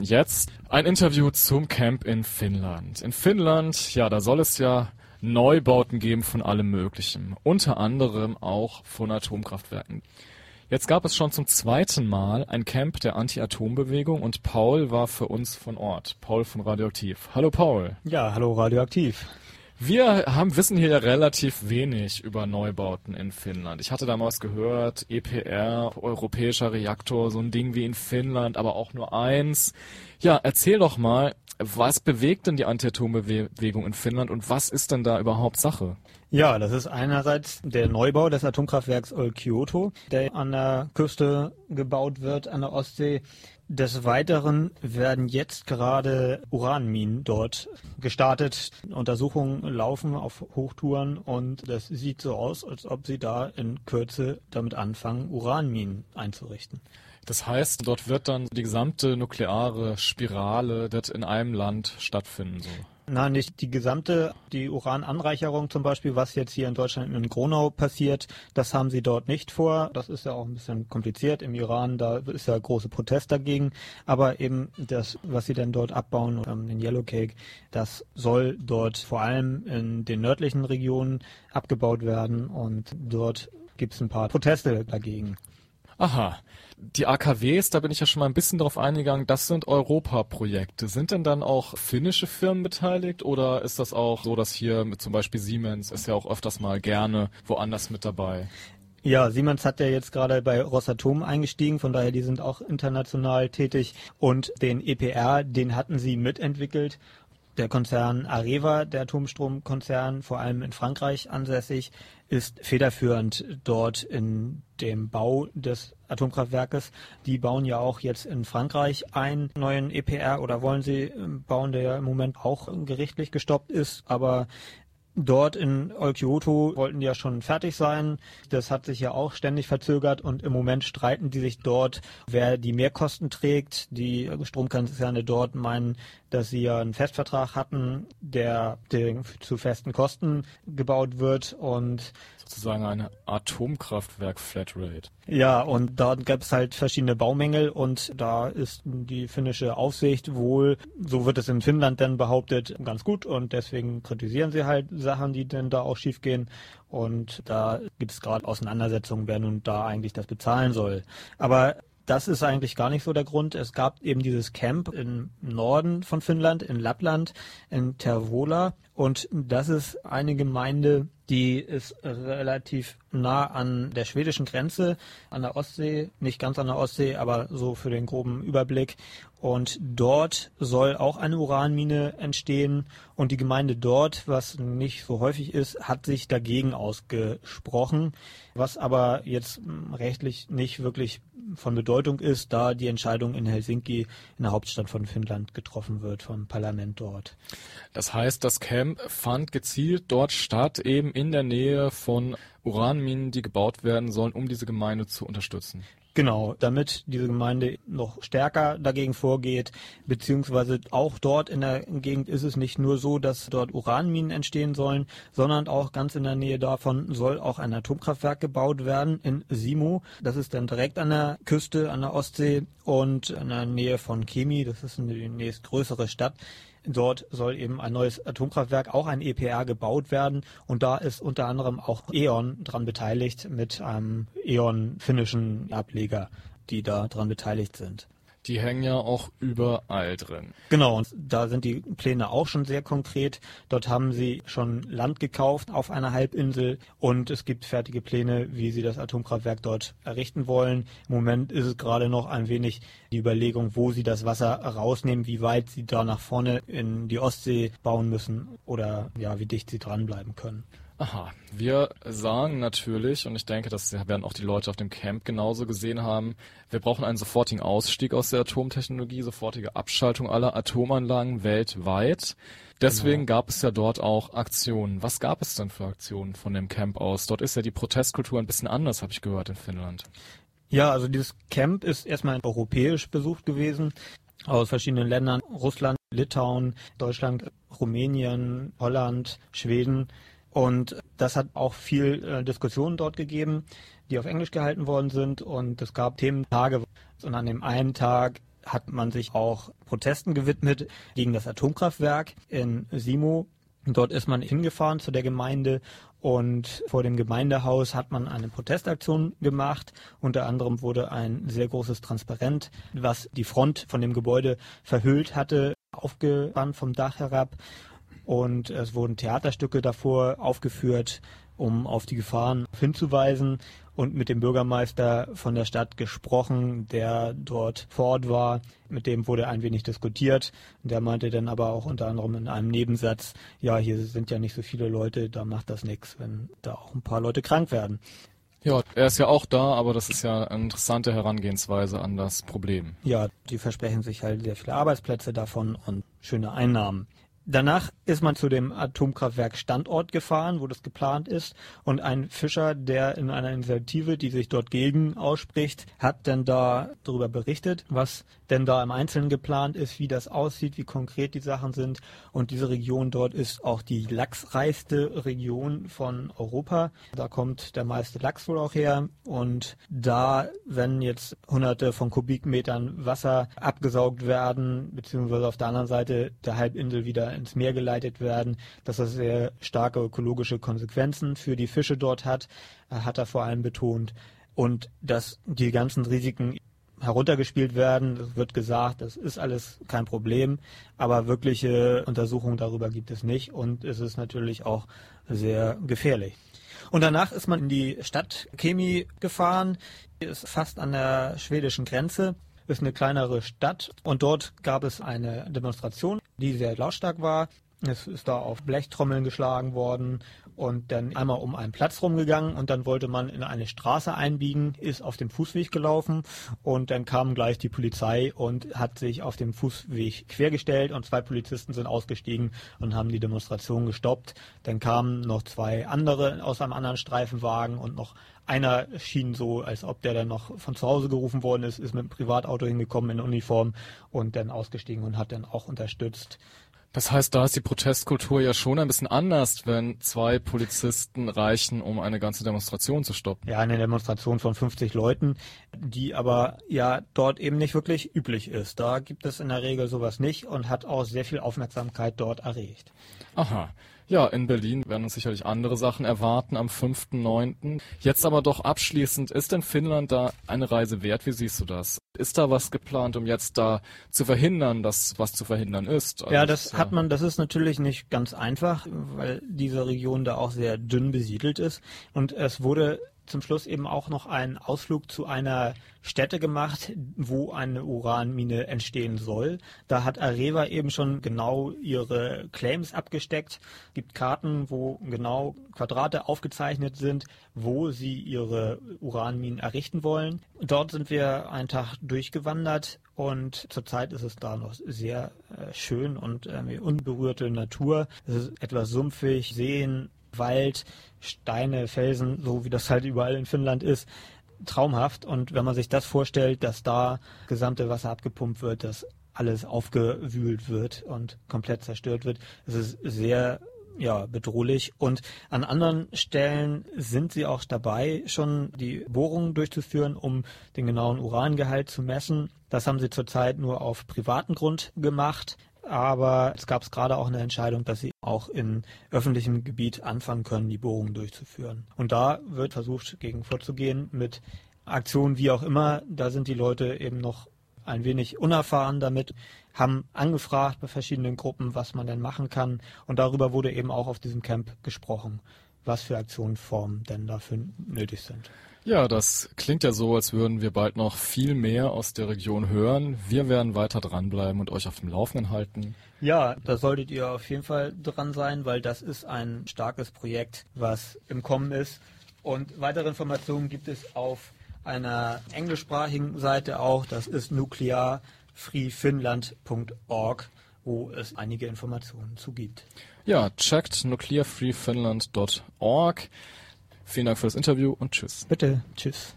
Jetzt ein Interview zum Camp in Finnland. In Finnland, ja, da soll es ja Neubauten geben von allem Möglichen. Unter anderem auch von Atomkraftwerken. Jetzt gab es schon zum zweiten Mal ein Camp der Anti-Atom-Bewegung und Paul war für uns von Ort. Paul von Radioaktiv. Hallo Paul. Ja, hallo Radioaktiv. Wir haben, wissen hier ja relativ wenig über Neubauten in Finnland. Ich hatte damals gehört, EPR, europäischer Reaktor, so ein Ding wie in Finnland, aber auch nur eins. Ja, erzähl doch mal, was bewegt denn die Anti-Atom-Bewegung in Finnland und was ist denn da überhaupt Sache? Ja, das ist einerseits der Neubau des Atomkraftwerks Olkiuoto, der an der Küste gebaut wird, an der Ostsee. Des Weiteren werden jetzt gerade Uranminen dort gestartet. Untersuchungen laufen auf Hochtouren und das sieht so aus, als ob sie da in Kürze damit anfangen, Uranminen einzurichten. Das heißt, dort wird dann die gesamte nukleare Spirale in einem Land stattfinden. So. Nein, nicht die gesamte, die Urananreicherung zum Beispiel, was jetzt hier in Deutschland in Gronau passiert, das haben sie dort nicht vor. Das ist ja auch ein bisschen kompliziert im Iran, da ist ja große Protest dagegen. Aber eben das, was sie denn dort abbauen, ähm, den Yellow Cake, das soll dort vor allem in den nördlichen Regionen abgebaut werden und dort gibt es ein paar Proteste dagegen. Aha. Die AKWs, da bin ich ja schon mal ein bisschen drauf eingegangen, das sind Europaprojekte. Sind denn dann auch finnische Firmen beteiligt oder ist das auch so, dass hier mit zum Beispiel Siemens ist ja auch öfters mal gerne woanders mit dabei? Ja, Siemens hat ja jetzt gerade bei Rosatom eingestiegen, von daher die sind auch international tätig und den EPR, den hatten sie mitentwickelt der Konzern Areva, der Atomstromkonzern, vor allem in Frankreich ansässig, ist federführend dort in dem Bau des Atomkraftwerkes. Die bauen ja auch jetzt in Frankreich einen neuen EPR oder wollen sie bauen, der ja im Moment auch gerichtlich gestoppt ist. Aber Dort in Olkiuoto wollten die ja schon fertig sein. Das hat sich ja auch ständig verzögert und im Moment streiten die sich dort, wer die Mehrkosten trägt. Die Stromkonzerne dort meinen, dass sie ja einen Festvertrag hatten, der, der zu festen Kosten gebaut wird und sozusagen eine Atomkraftwerk-Flatrate. Ja, und da gab es halt verschiedene Baumängel und da ist die finnische Aufsicht wohl, so wird es in Finnland dann behauptet, ganz gut und deswegen kritisieren sie halt Sachen, die denn da auch schiefgehen und da gibt es gerade Auseinandersetzungen, wer nun da eigentlich das bezahlen soll. Aber das ist eigentlich gar nicht so der Grund. Es gab eben dieses Camp im Norden von Finnland, in Lappland, in Tervola. Und das ist eine Gemeinde, die ist relativ nah an der schwedischen Grenze, an der Ostsee, nicht ganz an der Ostsee, aber so für den groben Überblick. Und dort soll auch eine Uranmine entstehen. Und die Gemeinde dort, was nicht so häufig ist, hat sich dagegen ausgesprochen, was aber jetzt rechtlich nicht wirklich von Bedeutung ist, da die Entscheidung in Helsinki, in der Hauptstadt von Finnland, getroffen wird vom Parlament dort. Das heißt, das Camp fand gezielt dort statt, eben in der Nähe von Uranminen, die gebaut werden sollen, um diese Gemeinde zu unterstützen. Genau, damit diese Gemeinde noch stärker dagegen vorgeht, beziehungsweise auch dort in der Gegend ist es nicht nur so, dass dort Uranminen entstehen sollen, sondern auch ganz in der Nähe davon soll auch ein Atomkraftwerk gebaut werden in Simo. Das ist dann direkt an der Küste, an der Ostsee und in der Nähe von Kemi, das ist die nächstgrößere Stadt. Dort soll eben ein neues Atomkraftwerk, auch ein EPR, gebaut werden. Und da ist unter anderem auch E.ON dran beteiligt mit einem E.ON finnischen Ableger, die da dran beteiligt sind. Die hängen ja auch überall drin. Genau, und da sind die Pläne auch schon sehr konkret. Dort haben sie schon Land gekauft auf einer Halbinsel und es gibt fertige Pläne, wie sie das Atomkraftwerk dort errichten wollen. Im Moment ist es gerade noch ein wenig die Überlegung, wo sie das Wasser rausnehmen, wie weit sie da nach vorne in die Ostsee bauen müssen oder ja, wie dicht sie dranbleiben können. Aha, wir sagen natürlich, und ich denke, das werden auch die Leute auf dem Camp genauso gesehen haben, wir brauchen einen sofortigen Ausstieg aus der Atomtechnologie, sofortige Abschaltung aller Atomanlagen weltweit. Deswegen genau. gab es ja dort auch Aktionen. Was gab es denn für Aktionen von dem Camp aus? Dort ist ja die Protestkultur ein bisschen anders, habe ich gehört, in Finnland. Ja, also dieses Camp ist erstmal europäisch besucht gewesen aus verschiedenen Ländern, Russland, Litauen, Deutschland, Rumänien, Holland, Schweden. Und das hat auch viel äh, Diskussionen dort gegeben, die auf Englisch gehalten worden sind. Und es gab Thementage. Und an dem einen Tag hat man sich auch Protesten gewidmet gegen das Atomkraftwerk in Simo. Dort ist man hingefahren zu der Gemeinde und vor dem Gemeindehaus hat man eine Protestaktion gemacht. Unter anderem wurde ein sehr großes Transparent, was die Front von dem Gebäude verhüllt hatte, aufgebannt vom Dach herab. Und es wurden Theaterstücke davor aufgeführt, um auf die Gefahren hinzuweisen und mit dem Bürgermeister von der Stadt gesprochen, der dort vor Ort war. Mit dem wurde ein wenig diskutiert. Der meinte dann aber auch unter anderem in einem Nebensatz, ja, hier sind ja nicht so viele Leute, da macht das nichts, wenn da auch ein paar Leute krank werden. Ja, er ist ja auch da, aber das ist ja eine interessante Herangehensweise an das Problem. Ja, die versprechen sich halt sehr viele Arbeitsplätze davon und schöne Einnahmen. Danach ist man zu dem Atomkraftwerk Standort gefahren, wo das geplant ist. Und ein Fischer, der in einer Initiative, die sich dort gegen ausspricht, hat dann da darüber berichtet, was denn da im Einzelnen geplant ist, wie das aussieht, wie konkret die Sachen sind. Und diese Region dort ist auch die lachsreichste Region von Europa. Da kommt der meiste Lachs wohl auch her. Und da, wenn jetzt hunderte von Kubikmetern Wasser abgesaugt werden, beziehungsweise auf der anderen Seite der Halbinsel wieder ins Meer geleitet werden, dass das sehr starke ökologische Konsequenzen für die Fische dort hat, äh, hat er vor allem betont. Und dass die ganzen Risiken heruntergespielt werden. Es wird gesagt, das ist alles kein Problem, aber wirkliche Untersuchungen darüber gibt es nicht und es ist natürlich auch sehr gefährlich. Und danach ist man in die Stadt Kemi gefahren, die ist fast an der schwedischen Grenze ist eine kleinere Stadt und dort gab es eine Demonstration, die sehr lautstark war. Es ist da auf Blechtrommeln geschlagen worden und dann einmal um einen Platz rumgegangen und dann wollte man in eine Straße einbiegen, ist auf dem Fußweg gelaufen und dann kam gleich die Polizei und hat sich auf dem Fußweg quergestellt und zwei Polizisten sind ausgestiegen und haben die Demonstration gestoppt. Dann kamen noch zwei andere aus einem anderen Streifenwagen und noch einer schien so, als ob der dann noch von zu Hause gerufen worden ist, ist mit dem Privatauto hingekommen in Uniform und dann ausgestiegen und hat dann auch unterstützt. Das heißt, da ist die Protestkultur ja schon ein bisschen anders, wenn zwei Polizisten reichen, um eine ganze Demonstration zu stoppen. Ja, eine Demonstration von 50 Leuten, die aber ja dort eben nicht wirklich üblich ist. Da gibt es in der Regel sowas nicht und hat auch sehr viel Aufmerksamkeit dort erregt. Aha. Ja, in Berlin werden uns sicherlich andere Sachen erwarten am 5.9. Jetzt aber doch abschließend, ist denn Finnland da eine Reise wert? Wie siehst du das? Ist da was geplant, um jetzt da zu verhindern, dass was zu verhindern ist? Also ja, das. Hat man, das ist natürlich nicht ganz einfach, weil diese Region da auch sehr dünn besiedelt ist. Und es wurde zum Schluss eben auch noch einen Ausflug zu einer Stätte gemacht, wo eine Uranmine entstehen soll. Da hat Areva eben schon genau ihre Claims abgesteckt. Es gibt Karten, wo genau Quadrate aufgezeichnet sind, wo sie ihre Uranminen errichten wollen. Dort sind wir einen Tag durchgewandert und zurzeit ist es da noch sehr äh, schön und äh, unberührte Natur. Es ist etwas sumpfig, Seen, Wald, Steine, Felsen, so wie das halt überall in Finnland ist, traumhaft. Und wenn man sich das vorstellt, dass da gesamte Wasser abgepumpt wird, dass alles aufgewühlt wird und komplett zerstört wird, ist es sehr ja, bedrohlich. Und an anderen Stellen sind sie auch dabei, schon die Bohrungen durchzuführen, um den genauen Urangehalt zu messen. Das haben sie zurzeit nur auf privaten Grund gemacht aber es gab gerade auch eine Entscheidung, dass sie auch in öffentlichem Gebiet anfangen können, die Bohrungen durchzuführen. Und da wird versucht, gegen vorzugehen mit Aktionen wie auch immer. Da sind die Leute eben noch ein wenig unerfahren damit, haben angefragt bei verschiedenen Gruppen, was man denn machen kann. Und darüber wurde eben auch auf diesem Camp gesprochen, was für Aktionsformen denn dafür nötig sind. Ja, das klingt ja so, als würden wir bald noch viel mehr aus der Region hören. Wir werden weiter dranbleiben und euch auf dem Laufenden halten. Ja, da solltet ihr auf jeden Fall dran sein, weil das ist ein starkes Projekt, was im Kommen ist. Und weitere Informationen gibt es auf einer englischsprachigen Seite auch. Das ist nuclearfreefinland.org, wo es einige Informationen zu gibt. Ja, checkt nuclearfreefinland.org. Vielen Dank für das Interview und tschüss. Bitte, tschüss.